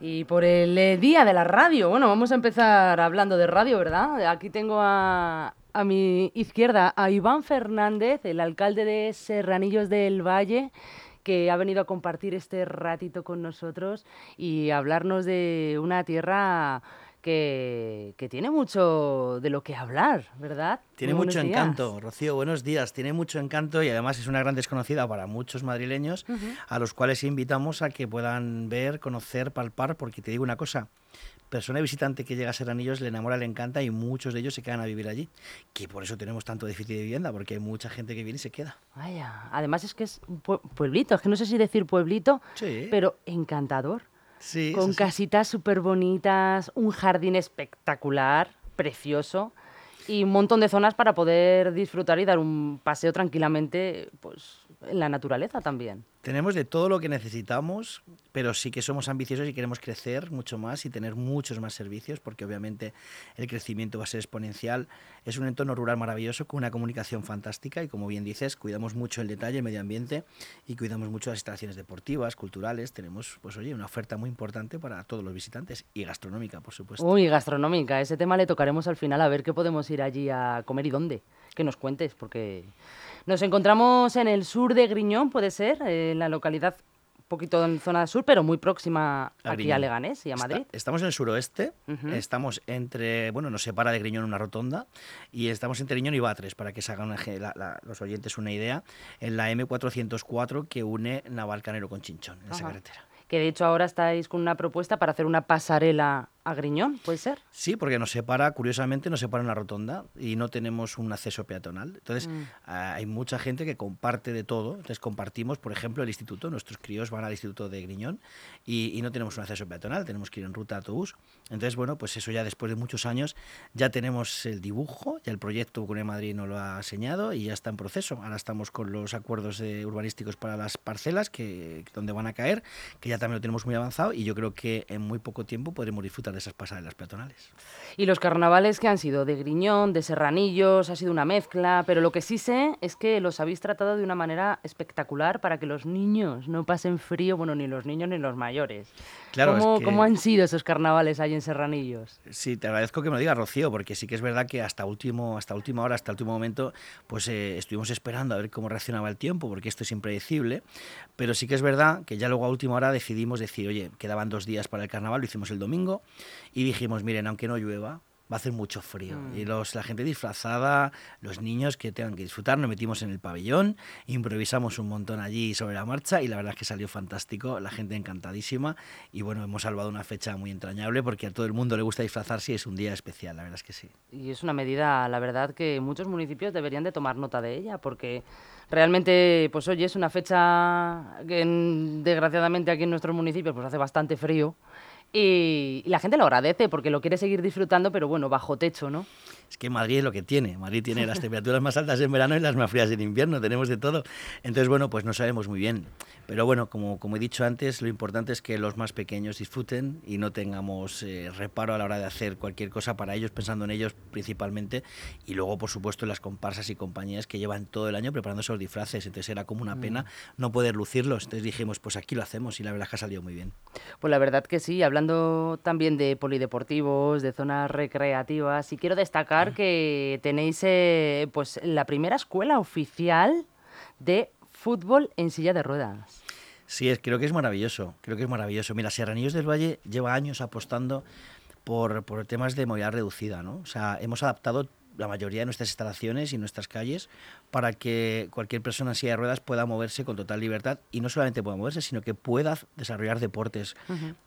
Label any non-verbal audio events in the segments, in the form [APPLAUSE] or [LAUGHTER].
Y por el eh, día de la radio, bueno, vamos a empezar hablando de radio, ¿verdad? Aquí tengo a, a mi izquierda a Iván Fernández, el alcalde de Serranillos del Valle que ha venido a compartir este ratito con nosotros y hablarnos de una tierra que, tiene mucho de lo que hablar, ¿verdad? Tiene mucho encanto, Rocío, buenos días. Tiene mucho encanto y además es una gran desconocida para muchos madrileños, a los cuales invitamos a que puedan ver, conocer, palpar, porque te digo una cosa, persona visitante que llega a Serranillos le enamora, le encanta y muchos de ellos se quedan a vivir allí. Que por eso tenemos tanto déficit de vivienda, porque hay mucha gente que viene y se queda. Vaya, además es que es un pueblito, es que no sé si decir pueblito, pero encantador con casitas súper bonitas, un jardín espectacular, precioso y un montón de zonas para poder disfrutar y dar un paseo tranquilamente pues, en la naturaleza también. Tenemos de todo lo que necesitamos, pero sí que somos ambiciosos y queremos crecer mucho más y tener muchos más servicios, porque obviamente el crecimiento va a ser exponencial. Es un entorno rural maravilloso con una comunicación fantástica y como bien dices, cuidamos mucho el detalle, el medio ambiente y cuidamos mucho las instalaciones deportivas, culturales. Tenemos, pues oye, una oferta muy importante para todos los visitantes y gastronómica, por supuesto. Uy, gastronómica, ese tema le tocaremos al final a ver qué podemos ir allí a comer y dónde. Que nos cuentes, porque nos encontramos en el sur de Griñón, puede ser, en la localidad un poquito en zona sur, pero muy próxima aquí a Leganés y a Madrid. estamos en el suroeste, estamos entre, bueno, nos separa de Griñón una rotonda y estamos entre Griñón y Batres, para que se hagan los oyentes una idea, en la M404 que une Navalcanero con Chinchón, en esa carretera. Que de hecho ahora estáis con una propuesta para hacer una pasarela a Griñón, ¿puede ser? Sí, porque nos separa, curiosamente, nos separa una rotonda y no tenemos un acceso peatonal. Entonces, mm. ah, hay mucha gente que comparte de todo. Entonces, compartimos, por ejemplo, el instituto. Nuestros críos van al instituto de Griñón y, no tenemos un acceso peatonal, tenemos que ir en ruta de autobús. Entonces, bueno, pues eso ya después de muchos años ya tenemos el dibujo, ya el proyecto Cune Madrid nos lo ha enseñado y ya está en proceso. Ahora estamos con los acuerdos urbanísticos para las parcelas que donde van a caer, que ya también lo tenemos muy avanzado y yo creo que en muy poco tiempo podremos disfrutar de esas pasarelas peatonales. Y los carnavales que han sido de Griñón, de Serranillos, ha sido una mezcla, pero lo que sí sé es que los habéis tratado de una manera espectacular para que los niños no pasen frío, bueno, ni los niños ni los mayores. Claro, ¿Cómo, ¿Cómo, han sido esos carnavales ahí en Serranillos? Sí, te agradezco que me lo digas, Rocío, porque sí que es verdad que hasta último, hasta última hora, hasta último momento, pues eh, estuvimos esperando a ver cómo reaccionaba el tiempo, porque esto es impredecible, pero sí que es verdad que ya luego a última hora decidimos decir, oye, quedaban dos días para el carnaval, lo hicimos el domingo, y dijimos, miren, aunque no llueva, va a hacer mucho frío. Mm. Y los, la gente disfrazada, los niños que tengan que disfrutar, nos metimos en el pabellón, improvisamos un montón allí sobre la marcha y la verdad es que salió fantástico, la gente encantadísima y bueno, hemos salvado una fecha muy entrañable porque a todo el mundo le gusta disfrazarse y es un día especial, la verdad es que sí. Y es una medida, la verdad, que muchos municipios deberían de tomar nota de ella porque realmente, pues oye, es una fecha que desgraciadamente aquí en nuestros municipios pues hace bastante frío y, la gente lo agradece porque lo quiere seguir disfrutando, pero bueno, bajo techo, ¿no? Es que Madrid es lo que tiene. Madrid tiene las temperaturas más altas en verano y las más frías en invierno. Tenemos de todo. Entonces, bueno, pues no sabemos muy bien. Pero bueno, como, como he dicho antes, lo importante es que los más pequeños disfruten y no tengamos eh, reparo a la hora de hacer cualquier cosa para ellos, pensando en ellos principalmente. Y luego, por supuesto, las comparsas y compañías que llevan todo el año preparando esos disfraces. Entonces era como una pena mm. no poder lucirlos. Entonces dijimos, pues aquí lo hacemos y la verdad que ha salido muy bien. Pues la verdad que sí, hablando también de polideportivos, de zonas recreativas, y quiero destacar mm. que tenéis eh, pues la primera escuela oficial de fútbol en silla de ruedas. Sí, es, creo que es maravilloso, creo que es maravilloso. Mira, Serranillos del Valle lleva años apostando por, por temas de movilidad reducida, ¿no? O sea, hemos adaptado la mayoría de nuestras instalaciones y nuestras calles para que cualquier persona en silla de ruedas pueda moverse con total libertad y no solamente pueda moverse, sino que pueda desarrollar deportes.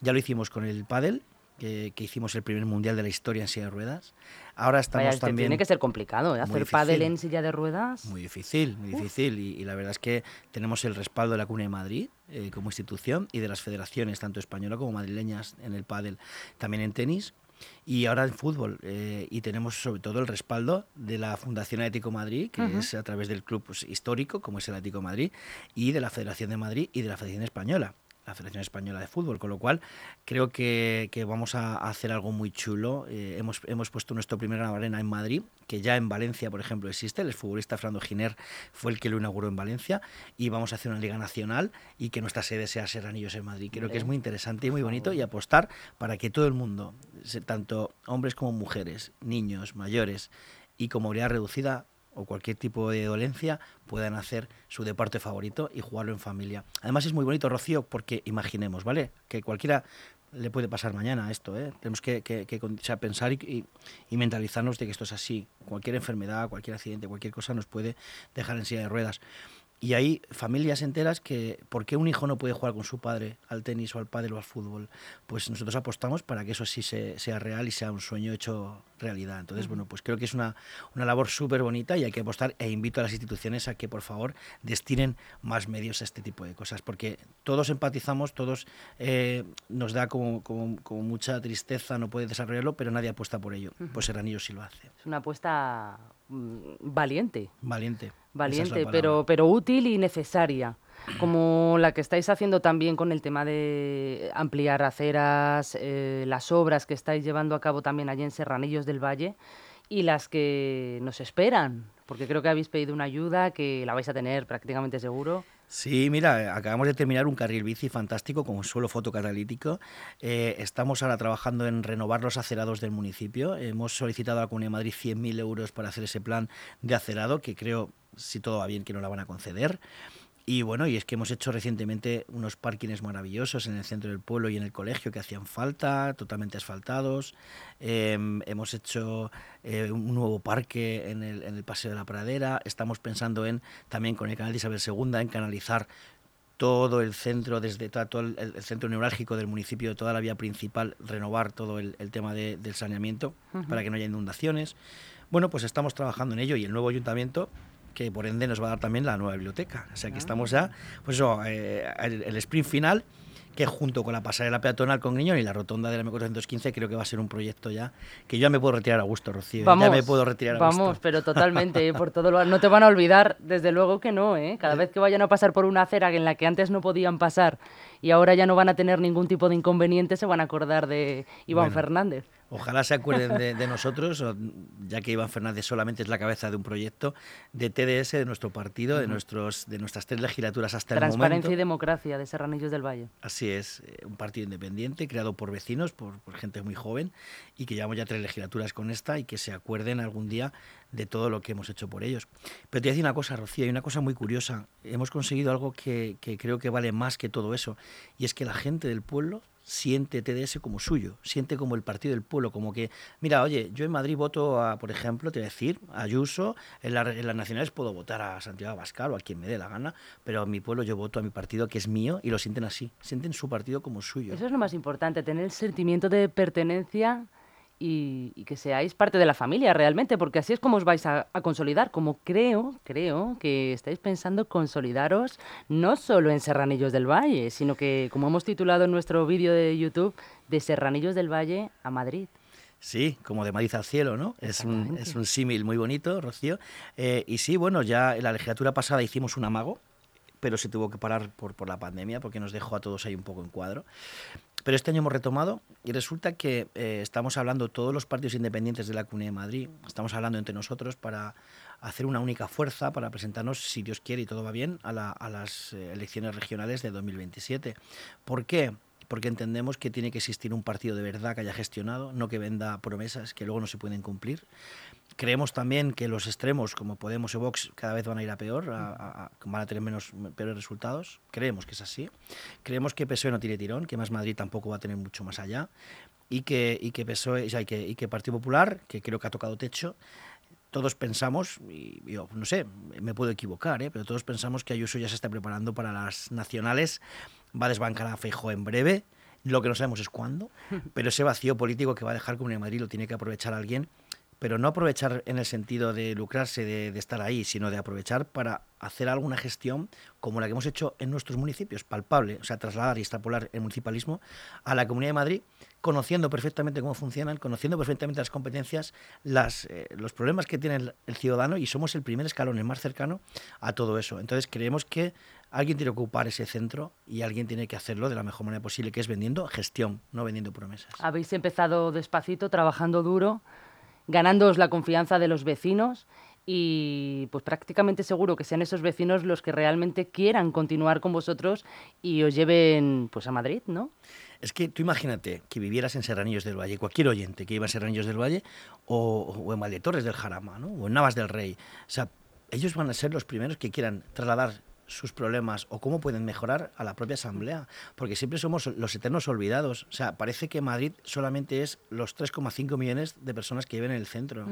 Ya lo hicimos con el pádel, que, hicimos el primer mundial de la historia en silla de ruedas. Ahora estamos también... Tiene que ser complicado, ¿eh? Hacer pádel en silla de ruedas. Muy difícil, muy difícil. Y, la verdad es que tenemos el respaldo de la Cuna de Madrid eh, como institución y de las federaciones, tanto española como madrileñas, en el pádel, también en tenis y ahora en fútbol. Eh, y tenemos sobre todo el respaldo de la Fundación Atlético Madrid, que es a través del club pues, histórico, como es el Atlético Madrid, y de la Federación de Madrid y de la Federación Española la Federación Española de Fútbol, con lo cual creo que, vamos a hacer algo muy chulo. Eh, hemos, hemos puesto nuestro primer arena en Madrid, que ya en Valencia, por ejemplo, existe. El futbolista Fernando Giner fue el que lo inauguró en Valencia y vamos a hacer una liga nacional y que nuestra sede sea Serranillos en Madrid. Creo que es muy interesante y muy bonito y apostar para que todo el mundo, tanto hombres como mujeres, niños, mayores y con movilidad reducida, o cualquier tipo de dolencia puedan hacer su deporte favorito y jugarlo en familia. Además es muy bonito, Rocío, porque imaginemos, ¿vale? Que cualquiera le puede pasar mañana esto, ¿eh? Tenemos que, pensar y, y, mentalizarnos de que esto es así. Cualquier enfermedad, cualquier accidente, cualquier cosa nos puede dejar en silla de ruedas. Y hay familias enteras que, ¿por qué un hijo no puede jugar con su padre al tenis o al pádel o al fútbol? Pues nosotros apostamos para que eso sí sea real y sea un sueño hecho realidad. Entonces, bueno, pues creo que es una, una labor súper bonita y hay que apostar e invito a las instituciones a que, por favor, destinen más medios a este tipo de cosas, porque todos empatizamos, todos eh, nos da como, como, mucha tristeza no puede desarrollarlo, pero nadie apuesta por ello. Pues Serranillo sí lo hace. Es una apuesta mm, valiente. Valiente valiente, pero, pero útil y necesaria. Como la que estáis haciendo también con el tema de ampliar aceras, eh, las obras que estáis llevando a cabo también allí en Serranillos del Valle y las que nos esperan, porque creo que habéis pedido una ayuda que la vais a tener prácticamente seguro. Sí, mira, acabamos de terminar un carril bici fantástico con suelo fotocatalítico. Eh, estamos ahora trabajando en renovar los acerados del municipio. Hemos solicitado a la Comunidad de Madrid 100.000 euros para hacer ese plan de acerado, que creo, si todo va bien, que no la van a conceder. Y bueno, y es que hemos hecho recientemente unos parkings maravillosos en el centro del pueblo y en el colegio que hacían falta, totalmente asfaltados. Em, hemos hecho eh, un nuevo parque en el, en el Paseo de la Pradera. Estamos pensando en también con el canal de Isabel II en canalizar todo el centro, desde todo el, centro neurálgico del municipio, toda la vía principal, renovar todo el, tema del saneamiento para que no haya inundaciones. Bueno, pues estamos trabajando en ello y el nuevo ayuntamiento que por ende nos va a dar también la nueva biblioteca. O sea que ah. estamos ya, pues eso, eh, el, sprint final que junto con la pasarela peatonal con Griñón y la rotonda de la M415 creo que va a ser un proyecto ya que yo ya me puedo retirar a gusto, Rocío. ya me puedo retirar a vamos, gusto. pero totalmente, ¿eh? por todo lo, no te van a olvidar, desde luego que no, ¿eh? Cada vez que vayan a pasar por una acera en la que antes no podían pasar y ahora ya no van a tener ningún tipo de inconveniente, se van a acordar de Iván Fernández. Ojalá se acuerden de, nosotros, ya que Iván Fernández solamente es la cabeza de un proyecto de TDS de nuestro partido, de, nuestros, de nuestras tres legislaturas hasta el momento. Transparencia y democracia de Serranillos del Valle. Así es, eh, un partido independiente creado por vecinos, por, por, gente muy joven y que llevamos ya tres legislaturas con esta y que se acuerden algún día de todo lo que hemos hecho por ellos. Pero te voy una cosa, Rocío, hay una cosa muy curiosa. Hemos conseguido algo que, que creo que vale más que todo eso y es que la gente del pueblo siente TDS como suyo, siente como el partido del pueblo, como que, mira, oye, yo en Madrid voto a, por ejemplo, te voy a decir, a Ayuso, en, las nacionales puedo votar a Santiago Abascal o a quien me dé la gana, pero en mi pueblo yo voto a mi partido que es mío y lo sienten así, sienten su partido como suyo. Eso es lo más importante, tener el sentimiento de pertenencia y, que seáis parte de la familia realmente, porque así es como os vais a, consolidar, como creo, creo que estáis pensando consolidaros no solo en Serranillos del Valle, sino que, como hemos titulado en nuestro vídeo de YouTube, de Serranillos del Valle a Madrid. Sí, como de Madrid al cielo, ¿no? Es un, es un símil muy bonito, Rocío. Eh, y sí, bueno, ya en la legislatura pasada hicimos un amago, pero se tuvo que parar por, por la pandemia porque nos dejó a todos ahí un poco en cuadro. Pero este año hemos retomado y resulta que eh, estamos hablando todos los partidos independientes de la Comunidad de Madrid, estamos hablando entre nosotros para hacer una única fuerza para presentarnos, si Dios quiere y todo va bien, a, las eh, elecciones regionales de 2027. ¿Por qué? Porque entendemos que tiene que existir un partido de verdad que haya gestionado, no que venda promesas que luego no se pueden cumplir. Creemos también que los extremos, como Podemos y Vox, cada vez van a ir a peor, van a tener menos peores resultados. Creemos que es así. Creemos que PSOE no tiene tirón, que Más Madrid tampoco va a tener mucho más allá. Y que, y que PSOE, y que, y que Partido Popular, que creo que ha tocado techo, todos pensamos, y yo no sé, me puedo equivocar, ¿eh? pero todos pensamos que Ayuso ya se está preparando para las nacionales, va a desbancar a Feijóo en breve, lo que no sabemos es cuándo, [LAUGHS] pero ese vacío político que va a dejar Comunidad de Madrid lo tiene que aprovechar alguien pero no aprovechar en el sentido de lucrarse de, estar ahí, sino de aprovechar para hacer alguna gestión como la que hemos hecho en nuestros municipios, palpable, o sea, trasladar y extrapolar el municipalismo a la Comunidad de Madrid, conociendo perfectamente cómo funcionan, conociendo perfectamente las competencias, las, eh, los problemas que tiene el, ciudadano y somos el primer escalón, el más cercano a todo eso. Entonces creemos que alguien tiene que ocupar ese centro y alguien tiene que hacerlo de la mejor manera posible, que es vendiendo gestión, no vendiendo promesas. Habéis empezado despacito, trabajando duro ganándoos la confianza de los vecinos y pues prácticamente seguro que sean esos vecinos los que realmente quieran continuar con vosotros y os lleven pues a Madrid, ¿no? Es que tú imagínate que vivieras en Serranillos del Valle, cualquier oyente que iba a Serranillos del Valle o, o en Valdetores del Jarama, ¿no? o en Navas del Rey. O sea, ellos van a ser los primeros que quieran trasladar sus problemas o cómo pueden mejorar a la propia asamblea, porque siempre somos los eternos olvidados. O sea, parece que Madrid solamente es los 3,5 millones de personas que viven en el centro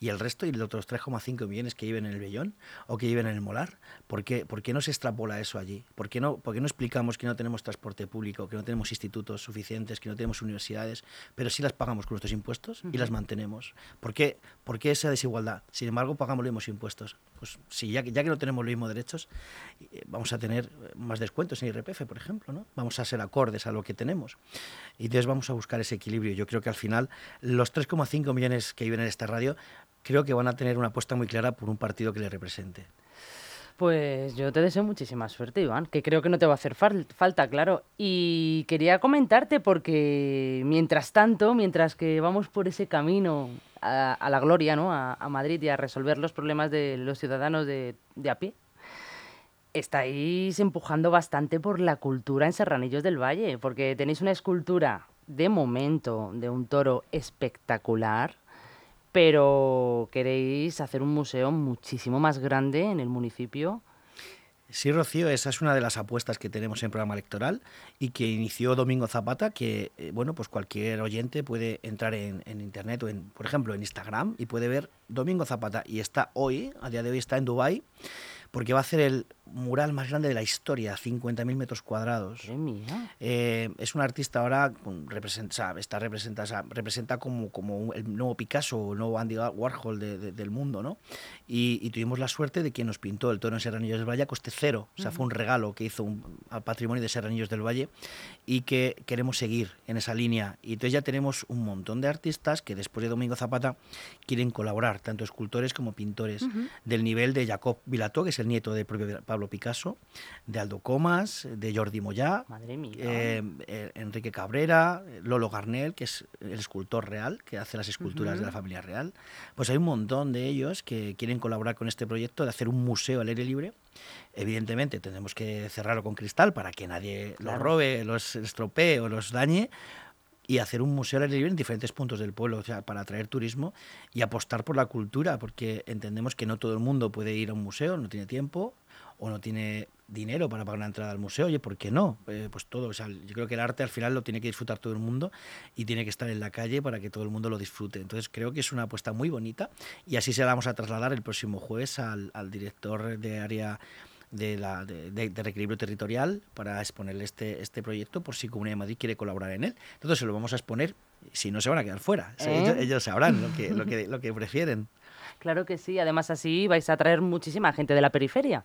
y el resto y los otros 3,5 millones que viven en el Bellón o que viven en el Molar. ¿Por qué, ¿Por qué no se extrapola eso allí? ¿Por qué, no, ¿Por qué no explicamos que no tenemos transporte público, que no tenemos institutos suficientes, que no tenemos universidades, pero sí las pagamos con nuestros impuestos y las mantenemos? ¿Por qué, ¿Por qué esa desigualdad? Sin embargo, pagamos los mismos impuestos. Pues sí, ya, ya que no tenemos los mismos derechos, eh, vamos a tener más descuentos en IRPF, por ejemplo, ¿no? Vamos a ser acordes a lo que tenemos. Y entonces vamos a buscar ese equilibrio. Yo creo que al final los 3,5 millones que viven en esta radio creo que van a tener una apuesta muy clara por un partido que le represente. Pues yo te deseo muchísima suerte, Iván, que creo que no te va a hacer falta, claro. Y quería comentarte porque mientras tanto, mientras que vamos por ese camino a, la gloria, ¿no? A, Madrid y a resolver los problemas de los ciudadanos de, de, a pie, estáis empujando bastante por la cultura en Serranillos del Valle, porque tenéis una escultura de momento de un toro espectacular pero queréis hacer un museo muchísimo más grande en el municipio. Sí, Rocío, esa es una de las apuestas que tenemos en el programa electoral y que inició Domingo Zapata, que eh, bueno, pues cualquier oyente puede entrar en, internet o en, por ejemplo, en Instagram y puede ver Domingo Zapata y está hoy, a día de hoy está en Dubai porque va a ser el mural más grande de la historia, 50.000 metros cuadrados. Eh, es un artista ahora, representa, está representa, representa como, como el nuevo Picasso o el nuevo Andy Warhol del mundo, ¿no? Y, tuvimos la suerte de que nos pintó el toro en Serranillos del Valle a coste cero. O sea, fue un regalo que hizo al patrimonio de Serranillos del Valle y que queremos seguir en esa línea. Y entonces ya tenemos un montón de artistas que después de Domingo Zapata quieren colaborar, tanto escultores como pintores, del nivel de Jacob Vilató, que es el nieto del propio Pablo Picasso, de Aldo Comas, de Jordi Moyá, eh, eh, Enrique Cabrera, Lolo Garnel, que es el escultor real, que hace las esculturas de la familia real. Pues hay un montón de ellos que quieren colaborar con este proyecto de hacer un museo al aire libre. Evidentemente tendremos que cerrarlo con cristal para que nadie lo robe, los estropee o los dañe, y hacer un museo al aire libre en diferentes puntos del pueblo, o sea, para atraer turismo y apostar por la cultura, porque entendemos que no todo el mundo puede ir a un museo, no tiene tiempo o no tiene dinero para pagar una entrada al museo, oye, ¿por qué no? Eh, pues todo, o sea, yo creo que el arte al final lo tiene que disfrutar todo el mundo y tiene que estar en la calle para que todo el mundo lo disfrute. Entonces creo que es una apuesta muy bonita y así se la vamos a trasladar el próximo jueves al, al director de área de, la, de, de, reequilibrio territorial para exponerle este, este proyecto por si Comunidad de Madrid quiere colaborar en él. Entonces se lo vamos a exponer, si no se van a quedar fuera, ¿Eh? ellos, sabrán lo que, lo, que, lo que prefieren. Claro que sí, además así vais a traer muchísima gente de la periferia.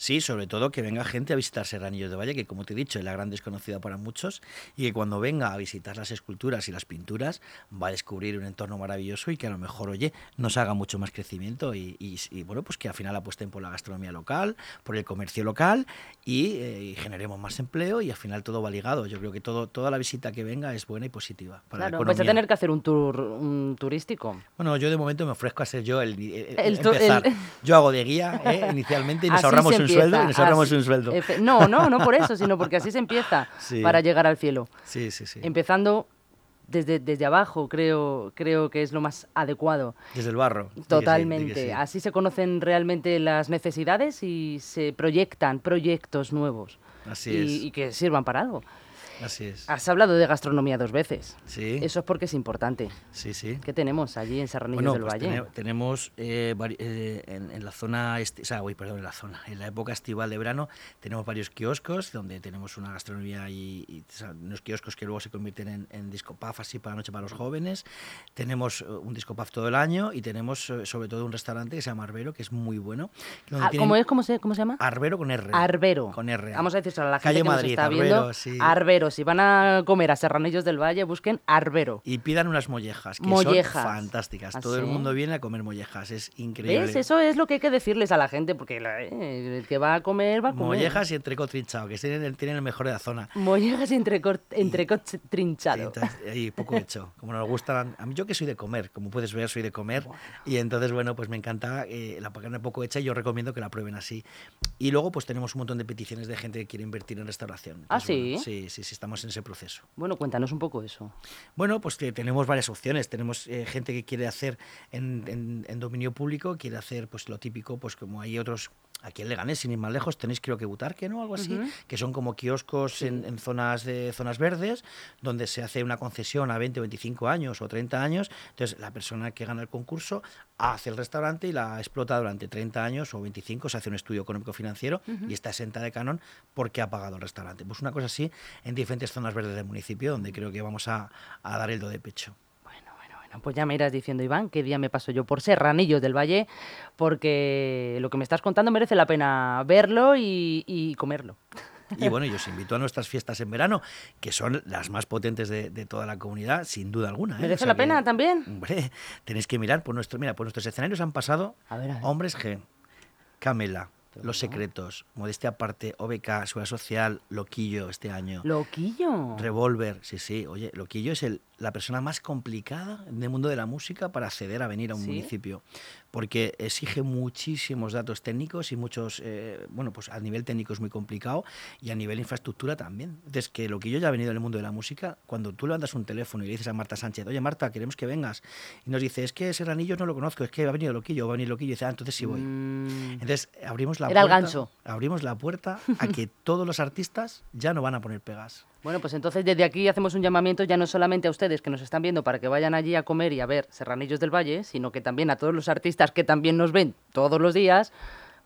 Sí, sobre todo que venga gente a visitar Serranillos de Valle, que como te he dicho es la gran desconocida para muchos, y que cuando venga a visitar las esculturas y las pinturas va a descubrir un entorno maravilloso y que a lo mejor, oye, nos haga mucho más crecimiento y, bueno, pues que al final apuesten por la gastronomía local, por el comercio local y, eh, generemos más empleo y al final todo va ligado. Yo creo que todo, toda la visita que venga es buena y positiva. Para claro, vais a tener que hacer un tour un turístico. Bueno, yo de momento me ofrezco a ser yo el, empezar. Yo hago de guía eh, [LAUGHS] inicialmente y nos ahorramos un sueldo y nos ahorramos un sueldo. No, no, no por eso, sino porque así se empieza [LAUGHS] para llegar al cielo. Sí, sí, sí. Empezando desde, desde abajo, creo, creo que es lo más adecuado. Desde el barro. Totalmente. Así se conocen realmente las necesidades y se proyectan proyectos nuevos. Así y, y que sirvan para algo. Así es. Has hablado de gastronomía dos veces. Sí. Eso es porque es importante. Sí, sí. ¿Qué tenemos allí en Serranillos Bueno, del pues Valle? tene- tenemos eh, eh, en, en la zona, esti- o sea, uy, perdón, en la zona, en la época estival de verano tenemos varios kioscos donde tenemos una gastronomía y, y, o sea, unos kioscos que luego se convierten en, en disco puff así para la noche para los jóvenes. Tenemos eh, un disco puff todo el año y tenemos eh, sobre todo un restaurante que se llama Arbero que es muy bueno. donde Ah, ¿Cómo es? ¿Cómo se, cómo se llama? Arbero con R. Arbero. Con R. Vamos a decírselo a la gente Calle que nos Madrid, está Arbero, viendo. sí. Arbero. Si van a comer a Serranillos del Valle, busquen Arbero. Y pidan unas mollejas, que Mollejas. son fantásticas. ¿Ah, Todo el mundo viene a comer mollejas, es increíble. ¿Ves? Eso es lo que hay que decirles a la gente, porque la- eh, el que va a comer va a comer. Mollejas y entrecot trinchado, que tienen el, tienen el mejor de la zona. Mollejas y entrecot, entrecot trinchado. Y poco [LAUGHS] hecho. Como nos gustan. A mí, yo que soy de comer, como puedes ver, soy de comer. Y entonces, bueno, pues me encanta eh, la carne poco hecha y yo recomiendo que la prueben así. Y luego, pues tenemos un montón de peticiones de gente que quiere invertir en restauración. ¿Ah, bueno, sí? sí, sí, sí, estamos en ese proceso. Bueno, cuéntanos un poco eso. Bueno, pues que tenemos varias opciones. Tenemos eh, gente que quiere hacer en, en- en dominio público, quiere hacer pues lo típico, pues como hay otros. Aquí en Leganés, sin ir más lejos, tenéis creo que Butarque, ¿no? Algo así, que son como kioscos en, en zonas de zonas verdes, donde se hace una concesión a 20 o 25 años o 30 años. Entonces, la persona que gana el concurso hace el restaurante y la explota durante 30 años o 25, se hace un estudio económico-financiero y está exenta de canon porque ha pagado el restaurante. Pues una cosa así en diferentes zonas verdes del municipio, donde creo que vamos a, a dar el do de pecho. Bueno, pues ya me irás diciendo, Iván, qué día me paso yo por Serranillos del Valle, porque lo que me estás contando merece la pena verlo y, y comerlo. Y bueno, yo os invito a nuestras fiestas en verano, que son las más potentes de, de toda la comunidad, sin duda alguna. ¿eh? ¿Merece O sea la que, pena también? Hombre, tenéis que mirar por nuestro, mira, por nuestros escenarios han pasado A ver, a ver. Hombres G, Camela, Los Secretos, Modestia Aparte, OBK, Seguridad Social, Loquillo este año. Loquillo. Revolver, sí, sí. Oye, Loquillo es el, la persona más complicada del mundo de la música para acceder a venir a un ¿Sí? municipio, porque exige muchísimos datos técnicos y muchos, eh, bueno, pues a nivel técnico es muy complicado y a nivel infraestructura también. Entonces, que Loquillo ya ha venido del mundo de la música, cuando tú levantas un teléfono y le dices a Marta Sánchez, oye Marta, queremos que vengas, y nos dice, es que Serranillo no lo conozco, es que ha venido Loquillo, va a venir Loquillo, y dice, ah, entonces sí voy. Mm, Entonces abrimos la Era el puerta. gancho. Abrimos la puerta [LAUGHS] a que todos los artistas ya no van a poner pegas. Bueno, pues entonces desde aquí hacemos un llamamiento ya no solamente a ustedes que nos están viendo para que vayan allí a comer y a ver Serranillos del Valle, sino que también a todos los artistas que también nos ven todos los días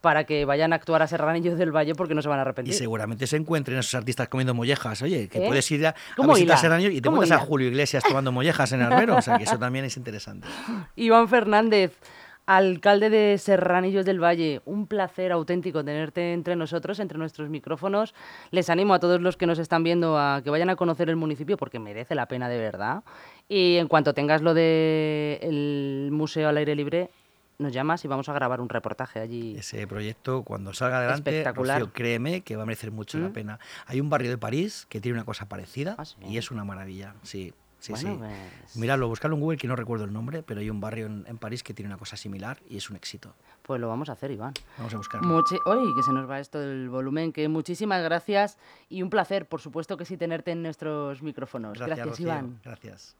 para que vayan a actuar a Serranillos del Valle porque no se van a Y arrepentir. seguramente se encuentren esos artistas comiendo mollejas. Oye, que ¿Eh? puedes ir a, a ¿Cómo visitar hila? Serranillo y te ¿Cómo encuentras a? Julio Iglesias tomando mollejas en Albero. O sea, que eso también es interesante. [LAUGHS] Iván Fernández, alcalde de Serranillos del Valle, un placer auténtico tenerte entre nosotros, entre nuestros micrófonos. Les animo a todos los que nos están viendo a que vayan a conocer el municipio porque merece la pena de verdad. Y en cuanto tengas lo del museo al aire libre, nos llamas y vamos a grabar un reportaje allí. Ese proyecto, cuando salga adelante, Espectacular. Rocío, créeme que va a merecer mucho la ¿Mm? pena. Hay un barrio de París que tiene una cosa parecida Ah, sí. y es una maravilla. Sí, sí, Bueno, sí. pues- Míralo, buscalo en Google, que no recuerdo el nombre, pero hay un barrio en, en París que tiene una cosa similar y es un éxito. Pues lo vamos a hacer, Iván. Vamos a buscarlo. Muchi- Uy, que se nos va esto del volumen, que muchísimas gracias y un placer, por supuesto que sí, tenerte en nuestros micrófonos. Gracias, Rocío, Iván. Gracias.